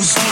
inside.